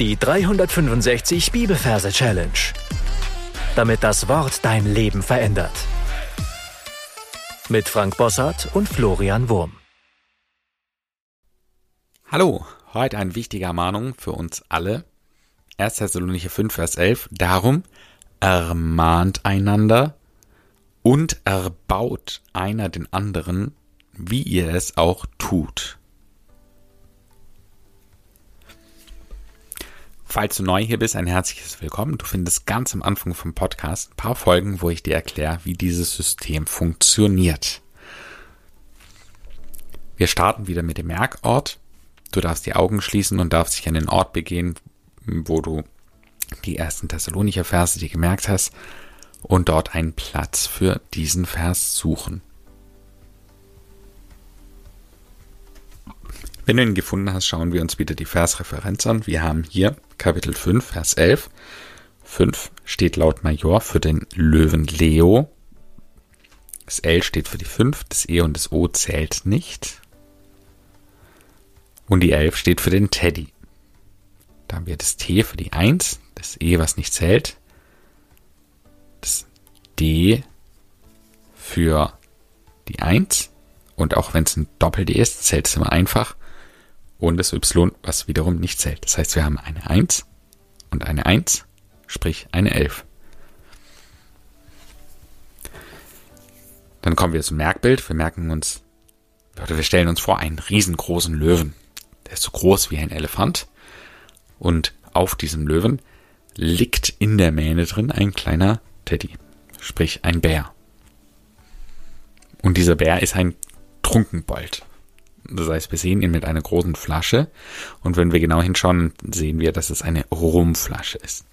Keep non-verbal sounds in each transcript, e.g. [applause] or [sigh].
Die 365 Bibelverse Challenge. Damit das Wort dein Leben verändert. Mit Frank Bossart und Florian Wurm. Hallo, heute eine wichtige Ermahnung für uns alle. 1. Thessalonicher 5, Vers 11. Darum ermahnt einander und erbaut einer den anderen, wie ihr es auch tut. Falls du neu hier bist, ein herzliches Willkommen. Du findest ganz am Anfang vom Podcast ein paar Folgen, wo ich dir erkläre, wie dieses System funktioniert. Wir starten wieder mit dem Merkort. Du darfst die Augen schließen und darfst dich an den Ort begehen, wo du die ersten Thessalonicher Verse dir gemerkt hast und dort einen Platz für diesen Vers suchen. Wenn du ihn gefunden hast, schauen wir uns wieder die Versreferenz an. Wir haben hier Kapitel 5, Vers 11. 5 steht laut Major für den Löwen Leo. Das L steht für die 5, das E und das O zählt nicht. Und die 11 steht für den Teddy. Da haben wir das T für die 1, das E, was nicht zählt. Das D für die 1. Und auch wenn es ein Doppel-D ist, zählt es immer einfach das y, was wiederum nicht zählt. Das heißt, wir haben eine 1 und eine 1, sprich eine 11. Dann kommen wir zum Merkbild. Wir merken uns, oder wir stellen uns vor einen riesengroßen Löwen. Der ist so groß wie ein Elefant. Und auf diesem Löwen liegt in der Mähne drin ein kleiner Teddy, sprich ein Bär. Und dieser Bär ist ein Trunkenbold. Das heißt, wir sehen ihn mit einer großen Flasche und wenn wir genau hinschauen, sehen wir, dass es eine Rumflasche ist.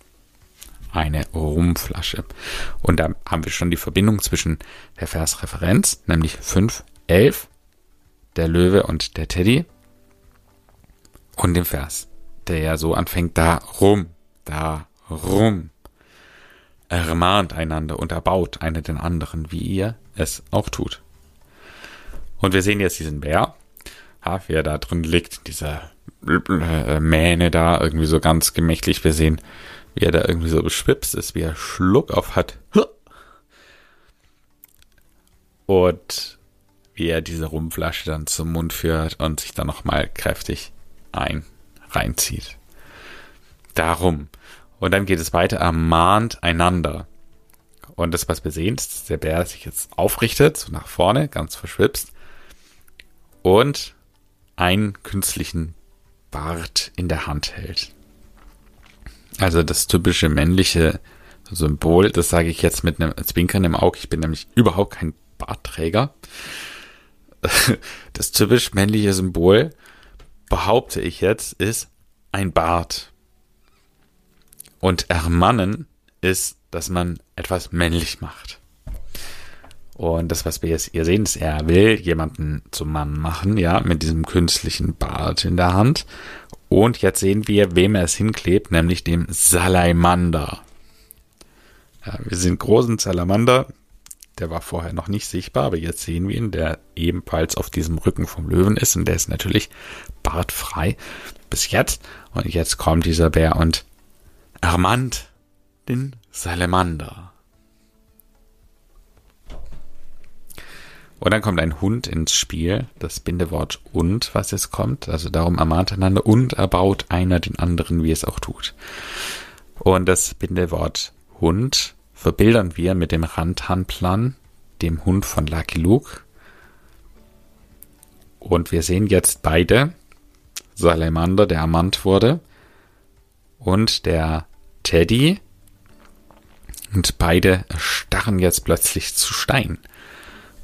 Eine Rumflasche. Und da haben wir schon die Verbindung zwischen der Versreferenz, nämlich 5, 11, der Löwe und der Teddy und dem Vers, der ja so anfängt, da rum, da rum. Ermahnt einander und erbaut einer den anderen, wie ihr es auch tut. Und wir sehen jetzt diesen Bär, er da drin liegt, dieser äh, Mähne da, irgendwie so ganz gemächlich. Wir sehen, wie er da irgendwie so beschwipst ist, wie er Schluck auf hat. Und wie er diese Rumflasche dann zum Mund führt und sich dann nochmal kräftig ein reinzieht. Darum. Und dann geht es weiter, ermahnt einander. Und das, was wir sehen, ist, dass der Bär sich jetzt aufrichtet, so nach vorne, ganz verschwipst. Und einen künstlichen Bart in der Hand hält. Also das typische männliche Symbol, das sage ich jetzt mit einem Zwinkern im Auge, ich bin nämlich überhaupt kein Bartträger. Das typisch männliche Symbol, behaupte ich jetzt, ist ein Bart. Und ermannen ist, dass man etwas männlich macht. Und das, was wir jetzt hier sehen, ist, er will jemanden zum Mann machen, ja, mit diesem künstlichen Bart in der Hand. Und jetzt sehen wir, wem er es hinklebt, nämlich dem Salamander. Ja, wir sehen großen Salamander. Der war vorher noch nicht sichtbar, aber jetzt sehen wir ihn, der ebenfalls auf diesem Rücken vom Löwen ist. Und der ist natürlich bartfrei bis jetzt. Und jetzt kommt dieser Bär und ermannt den Salamander. Und dann kommt ein Hund ins Spiel, das Bindewort und, was jetzt kommt. Also darum ermahnt einander und erbaut einer den anderen, wie es auch tut. Und das Bindewort Hund verbildern wir mit dem Randhandplan, dem Hund von Lucky Luke. Und wir sehen jetzt beide, Salamander, der ermannt wurde, und der Teddy. Und beide starren jetzt plötzlich zu Stein.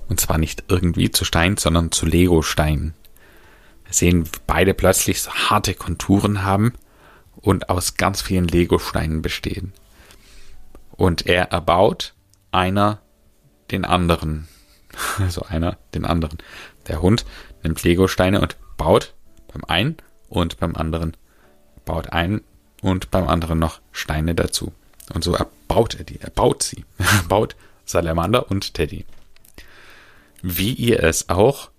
Und zwar nicht irgendwie zu Stein, sondern zu Lego-Stein. Wir sehen, beide plötzlich so harte Konturen haben und aus ganz vielen Lego-Steinen bestehen. Und er erbaut einer den anderen. [laughs] Also einer den anderen. Der Hund nimmt Lego-Steine und baut beim einen und beim anderen. Baut einen und beim anderen noch Steine dazu. Und so erbaut er die. Er baut sie. [laughs] Er baut Salamander und Teddy wie ihr es auch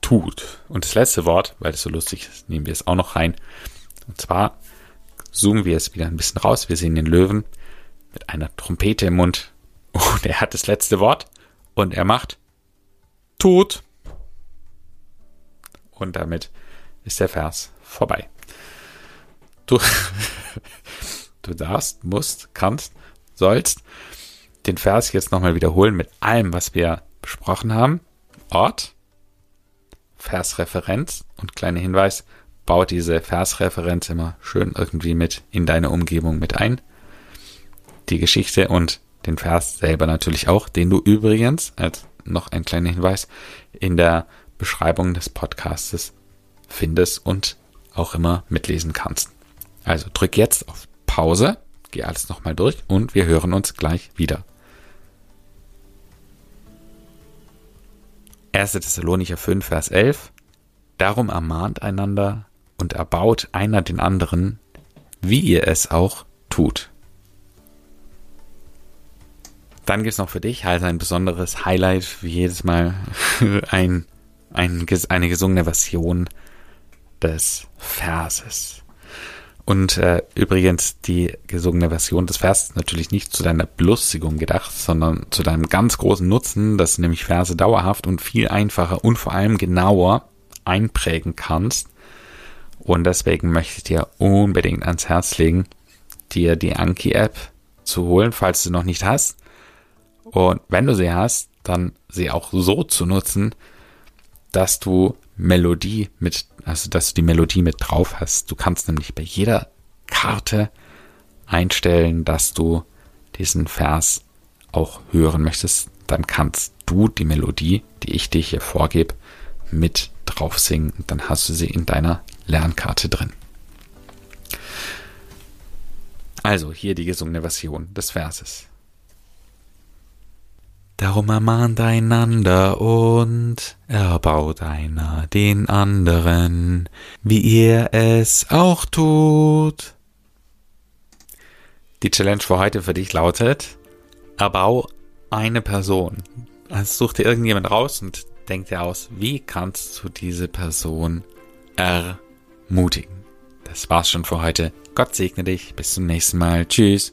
tut. Und das letzte Wort, weil es so lustig ist, nehmen wir es auch noch rein. Und zwar zoomen wir es wieder ein bisschen raus. Wir sehen den Löwen mit einer Trompete im Mund. [laughs] Und er hat das letzte Wort. Und er macht Tod. Und damit ist der Vers vorbei. Du, [laughs] du darfst, musst, kannst, sollst den Vers jetzt nochmal wiederholen mit allem, was wir besprochen haben. Ort, Versreferenz und kleiner Hinweis, bau diese Versreferenz immer schön irgendwie mit in deine Umgebung mit ein. Die Geschichte und den Vers selber natürlich auch, den du übrigens, als noch ein kleiner Hinweis, in der Beschreibung des Podcastes findest und auch immer mitlesen kannst. Also drück jetzt auf Pause, geh alles nochmal durch und wir hören uns gleich wieder. 1. Thessalonicher 5, Vers 11. Darum ermahnt einander und erbaut einer den anderen, wie ihr es auch tut. Dann gibt es noch für dich halt ein besonderes Highlight, wie jedes Mal [laughs] ein, ein, eine gesungene Version des Verses. Und äh, übrigens, die gesungene Version des Verses ist natürlich nicht zu deiner Belustigung gedacht, sondern zu deinem ganz großen Nutzen, dass du nämlich Verse dauerhaft und viel einfacher und vor allem genauer einprägen kannst. Und deswegen möchte ich dir unbedingt ans Herz legen, dir die Anki-App zu holen, falls du noch nicht hast. Und wenn du sie hast, dann sie auch so zu nutzen, dass du Melodie mit, also dass du die Melodie mit drauf hast. Du kannst nämlich bei jeder Karte einstellen, dass du diesen Vers auch hören möchtest. Dann kannst du die Melodie, die ich dir hier vorgebe, mit drauf singen. Und dann hast du sie in deiner Lernkarte drin. Also hier die gesungene Version des Verses. Darum ermahnt einander und erbaut einer den anderen, wie ihr es auch tut. Die Challenge für heute für dich lautet, erbau eine Person. Also such dir irgendjemand raus und denk dir aus, wie kannst du diese Person ermutigen. Das war's schon für heute. Gott segne dich. Bis zum nächsten Mal. Tschüss.